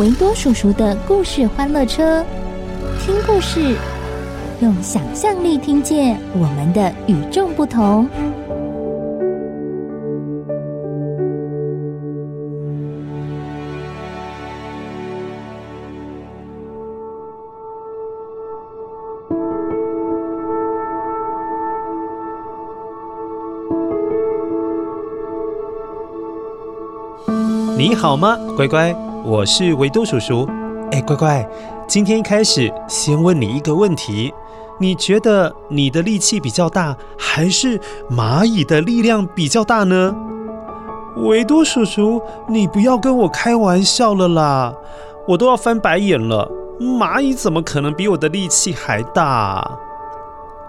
维多叔叔的故事欢乐车，听故事，用想象力听见我们的与众不同。你好吗，乖乖？我是维多叔叔。哎，乖乖，今天一开始先问你一个问题：你觉得你的力气比较大，还是蚂蚁的力量比较大呢？维多叔叔，你不要跟我开玩笑了啦！我都要翻白眼了。蚂蚁怎么可能比我的力气还大？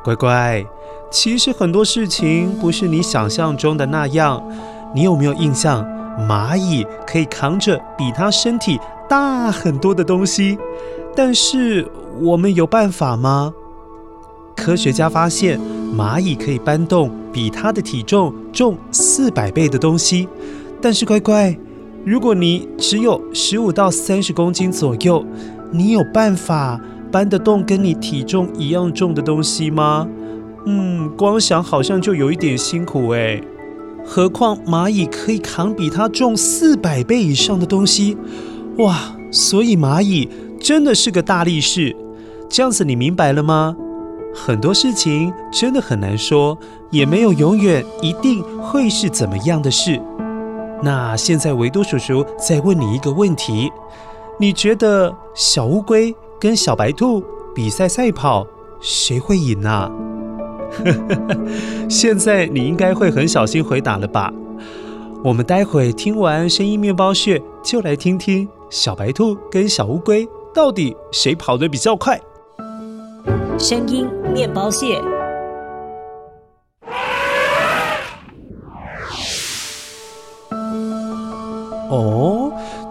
乖乖，其实很多事情不是你想象中的那样。你有没有印象？蚂蚁可以扛着比它身体大很多的东西，但是我们有办法吗？科学家发现，蚂蚁可以搬动比它的体重重四百倍的东西。但是乖乖，如果你只有十五到三十公斤左右，你有办法搬得动跟你体重一样重的东西吗？嗯，光想好像就有一点辛苦哎。何况蚂蚁可以扛比它重四百倍以上的东西，哇！所以蚂蚁真的是个大力士。这样子你明白了吗？很多事情真的很难说，也没有永远一定会是怎么样的事。那现在维多叔叔再问你一个问题：你觉得小乌龟跟小白兔比赛赛跑，谁会赢啊？现在你应该会很小心回答了吧？我们待会听完声音面包屑，就来听听小白兔跟小乌龟到底谁跑得比较快。声音面包屑。哦。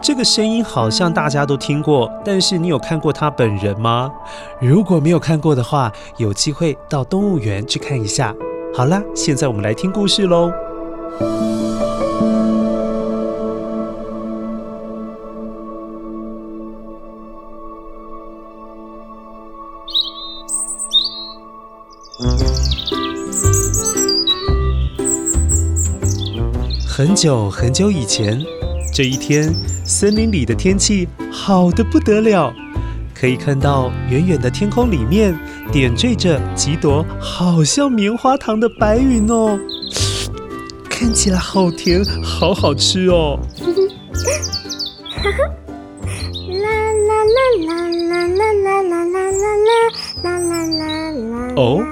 这个声音好像大家都听过，但是你有看过他本人吗？如果没有看过的话，有机会到动物园去看一下。好啦，现在我们来听故事喽。很久很久以前。这一天，森林里的天气好得不得了，可以看到远远的天空里面点缀着几朵好像棉花糖的白云哦，看起来好甜，好好吃哦。啦啦啦啦啦啦啦啦啦啦啦啦啦！哦，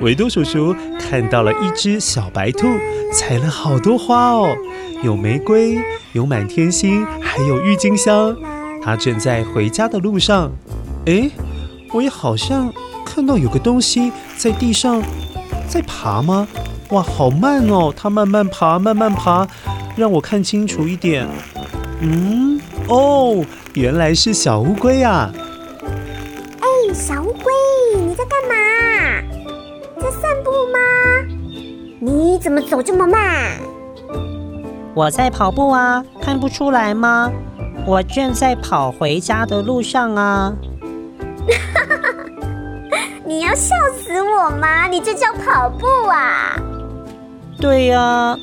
维多叔叔看到了一只小白兔，采了好多花哦，有玫瑰。有满天星，还有郁金香。他正在回家的路上。诶，我也好像看到有个东西在地上在爬吗？哇，好慢哦！它慢慢爬，慢慢爬，让我看清楚一点。嗯，哦，原来是小乌龟啊！哎，小乌龟，你在干嘛？在散步吗？你怎么走这么慢？我在跑步啊，看不出来吗？我正在跑回家的路上啊！你要笑死我吗？你这叫跑步啊？对呀，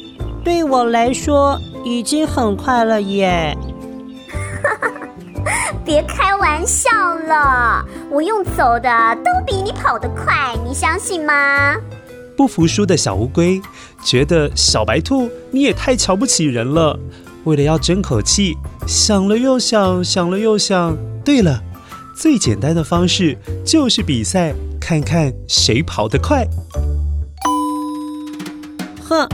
对我来说已经很快了耶。别开玩笑了，我用走的都比你跑得快，你相信吗？不服输的小乌龟觉得小白兔你也太瞧不起人了。为了要争口气，想了又想，想了又想。对了，最简单的方式就是比赛，看看谁跑得快。哼，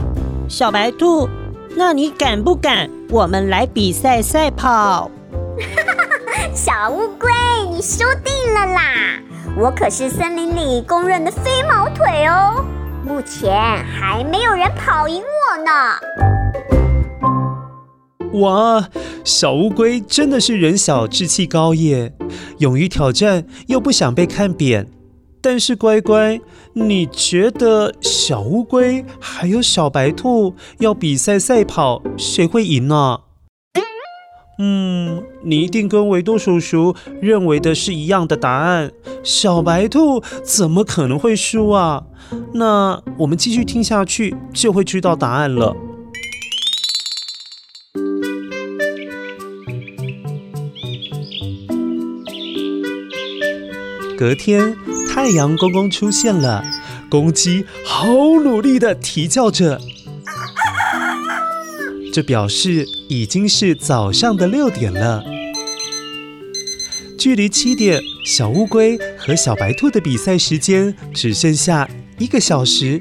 小白兔，那你敢不敢？我们来比赛赛跑。小乌龟，你输定了啦！我可是森林里公认的飞毛腿哦，目前还没有人跑赢我呢。哇，小乌龟真的是人小志气高耶，勇于挑战又不想被看扁。但是乖乖，你觉得小乌龟还有小白兔要比赛赛跑，谁会赢呢？嗯，你一定跟维多叔叔认为的是一样的答案。小白兔怎么可能会输啊？那我们继续听下去就会知道答案了。隔天，太阳公公出现了，公鸡好努力地啼叫着，这表示已经是早上的六点了。距离七点，小乌龟和小白兔的比赛时间只剩下一个小时。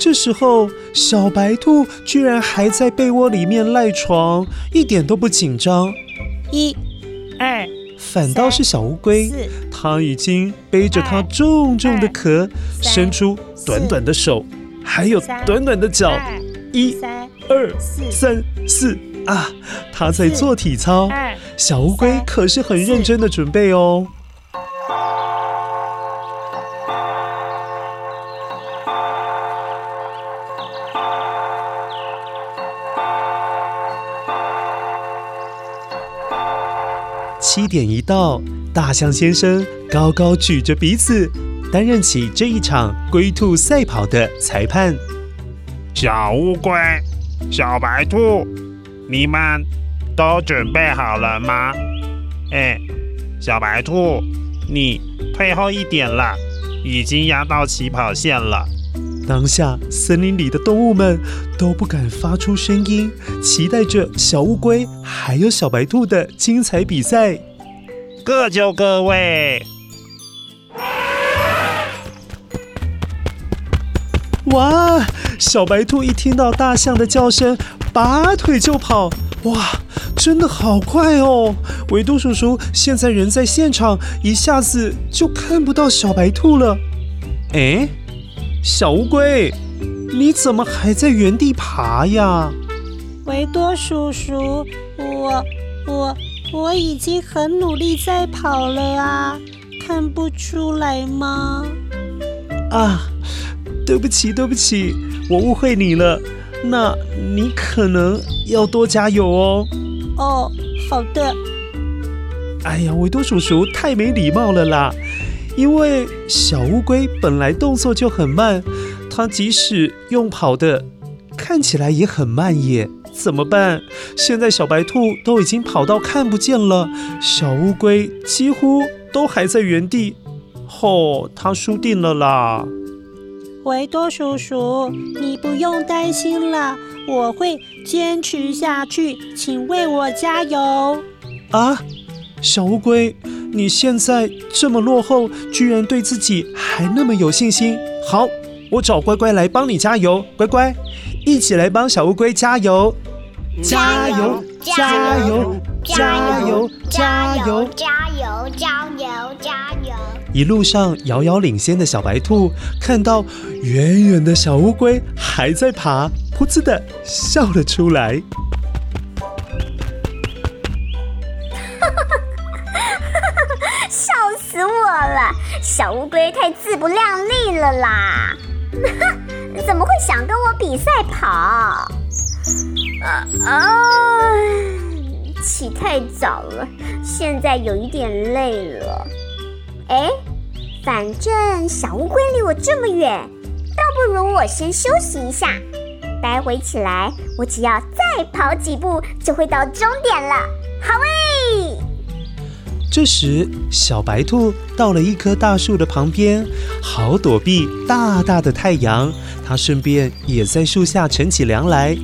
这时候，小白兔居然还在被窝里面赖床，一点都不紧张。一、二。反倒是小乌龟，它已经背着它重重的壳，伸出短短的手，还有短短的脚，一、二、三、四啊！他在做体操。小乌龟可是很认真的准备哦。七点一到，大象先生高高举着鼻子，担任起这一场龟兔赛跑的裁判。小乌龟、小白兔，你们都准备好了吗？哎，小白兔，你退后一点了，已经压到起跑线了。当下，森林里的动物们都不敢发出声音，期待着小乌龟还有小白兔的精彩比赛。各就各位！哇！小白兔一听到大象的叫声，拔腿就跑。哇，真的好快哦！维多叔叔现在人在现场，一下子就看不到小白兔了。哎？小乌龟，你怎么还在原地爬呀？维多叔叔，我我我已经很努力在跑了啊，看不出来吗？啊，对不起对不起，我误会你了。那你可能要多加油哦。哦，好的。哎呀，维多叔叔太没礼貌了啦。因为小乌龟本来动作就很慢，它即使用跑的，看起来也很慢耶。怎么办？现在小白兔都已经跑到看不见了，小乌龟几乎都还在原地。吼，它输定了啦！维多叔叔，你不用担心了，我会坚持下去，请为我加油。啊，小乌龟。你现在这么落后，居然对自己还那么有信心。好，我找乖乖来帮你加油。乖乖，一起来帮小乌龟加油！加油！加油！加油！加油！加油！加油！一路上遥遥领先的小白兔看到远远的小乌龟还在爬，噗呲的笑了出来。笑死我了小乌龟太自不量力了啦！怎么会想跟我比赛跑？啊啊！起太早了，现在有一点累了。哎，反正小乌龟离我这么远，倒不如我先休息一下。待会起来，我只要再跑几步，就会到终点了。好诶！这时，小白兔到了一棵大树的旁边，好躲避大大的太阳。它顺便也在树下乘起凉来。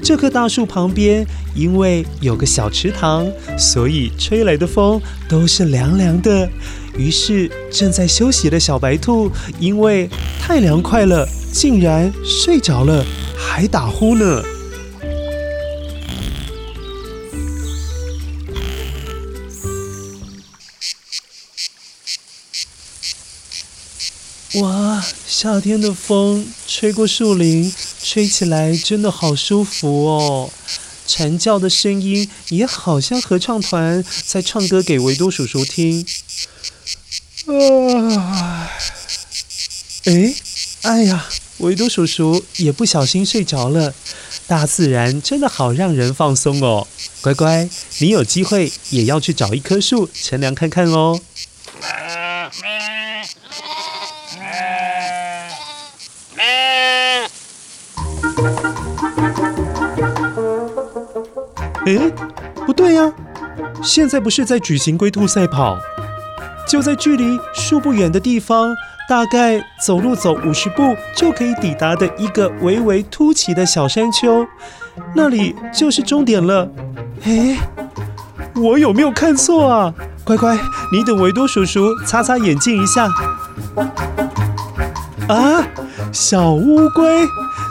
这棵大树旁边，因为有个小池塘，所以吹来的风都是凉凉的。于是，正在休息的小白兔，因为太凉快了，竟然睡着了，还打呼呢。哇，夏天的风吹过树林，吹起来真的好舒服哦。蝉叫的声音也好像合唱团在唱歌给维多叔叔听。啊，哎，哎呀，维多叔叔也不小心睡着了。大自然真的好让人放松哦。乖乖，你有机会也要去找一棵树乘凉看看哦。哎，不对呀！现在不是在举行龟兔赛跑，就在距离树不远的地方，大概走路走五十步就可以抵达的一个微微凸起的小山丘，那里就是终点了。哎，我有没有看错啊？乖乖，你等维多叔叔擦擦眼镜一下。啊，小乌龟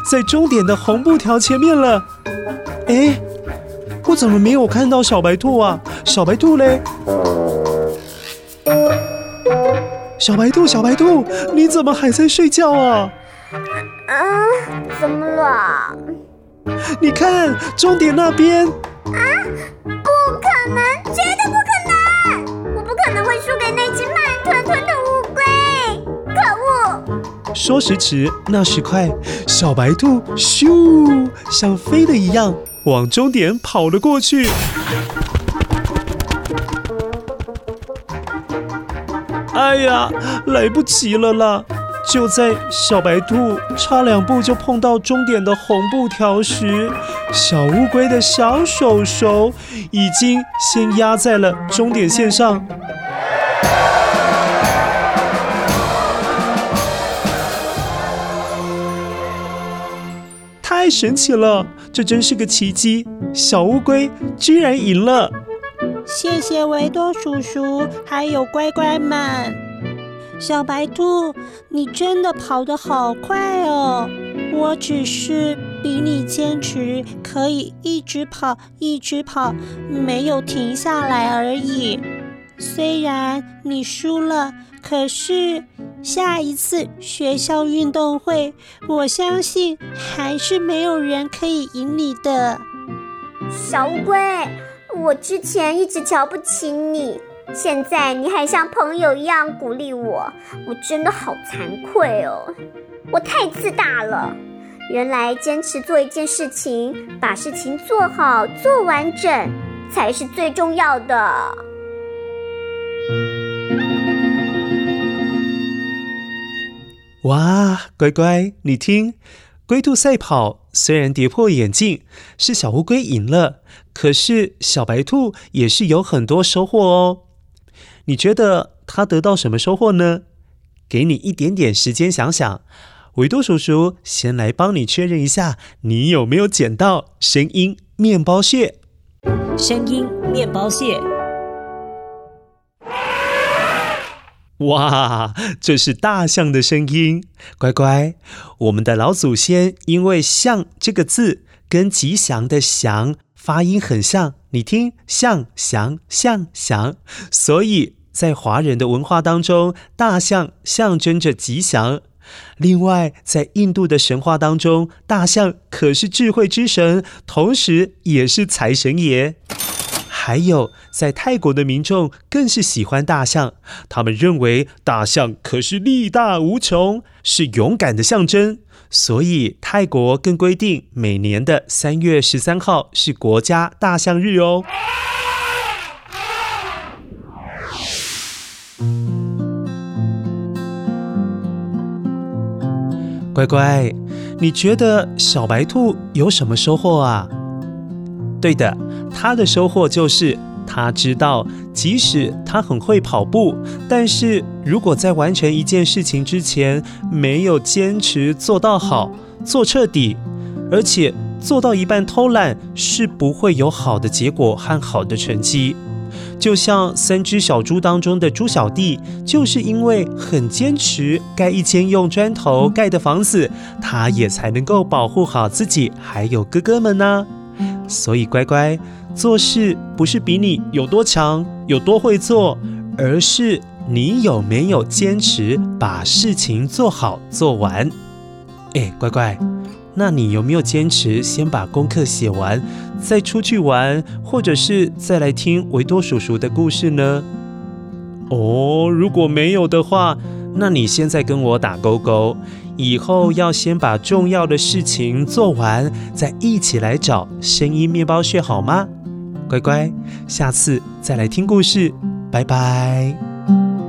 在终点的红布条前面了。哎。我怎么没有看到小白兔啊？小白兔嘞？小白兔，小白兔，你怎么还在睡觉啊？啊？怎么了？你看终点那边。啊？不可能，绝对不可能！我不可能会输给那只慢吞吞的乌龟！可恶！说时迟，那时快，小白兔咻，像飞的一样。往终点跑了过去。哎呀，来不及了啦！就在小白兔差两步就碰到终点的红布条时，小乌龟的小手手已经先压在了终点线上。太神奇了！这真是个奇迹，小乌龟居然赢了！谢谢维多叔叔，还有乖乖们。小白兔，你真的跑得好快哦！我只是比你坚持，可以一直跑，一直跑，没有停下来而已。虽然你输了，可是下一次学校运动会，我相信还是没有人可以赢你的。小乌龟，我之前一直瞧不起你，现在你还像朋友一样鼓励我，我真的好惭愧哦，我太自大了。原来坚持做一件事情，把事情做好、做完整，才是最重要的。哇，乖乖，你听，龟兔赛跑虽然跌破眼镜，是小乌龟赢了，可是小白兔也是有很多收获哦。你觉得它得到什么收获呢？给你一点点时间想想。维多叔叔先来帮你确认一下，你有没有捡到声音面包屑？声音面包屑。哇，这是大象的声音，乖乖。我们的老祖先因为“象”这个字跟吉祥的“祥”发音很像，你听，象祥象祥，所以在华人的文化当中，大象象征着吉祥。另外，在印度的神话当中，大象可是智慧之神，同时也是财神爷。还有，在泰国的民众更是喜欢大象，他们认为大象可是力大无穷，是勇敢的象征。所以泰国更规定每年的三月十三号是国家大象日哦。乖乖，你觉得小白兔有什么收获啊？对的。他的收获就是他知道，即使他很会跑步，但是如果在完成一件事情之前没有坚持做到好、做彻底，而且做到一半偷懒，是不会有好的结果和好的成绩。就像三只小猪当中的猪小弟，就是因为很坚持盖一间用砖头盖的房子，他也才能够保护好自己还有哥哥们呢。所以乖乖，做事不是比你有多强、有多会做，而是你有没有坚持把事情做好做完。哎，乖乖。那你有没有坚持先把功课写完，再出去玩，或者是再来听维多叔叔的故事呢？哦，如果没有的话，那你现在跟我打勾勾，以后要先把重要的事情做完，再一起来找声音面包屑好吗？乖乖下次再来听故事拜拜。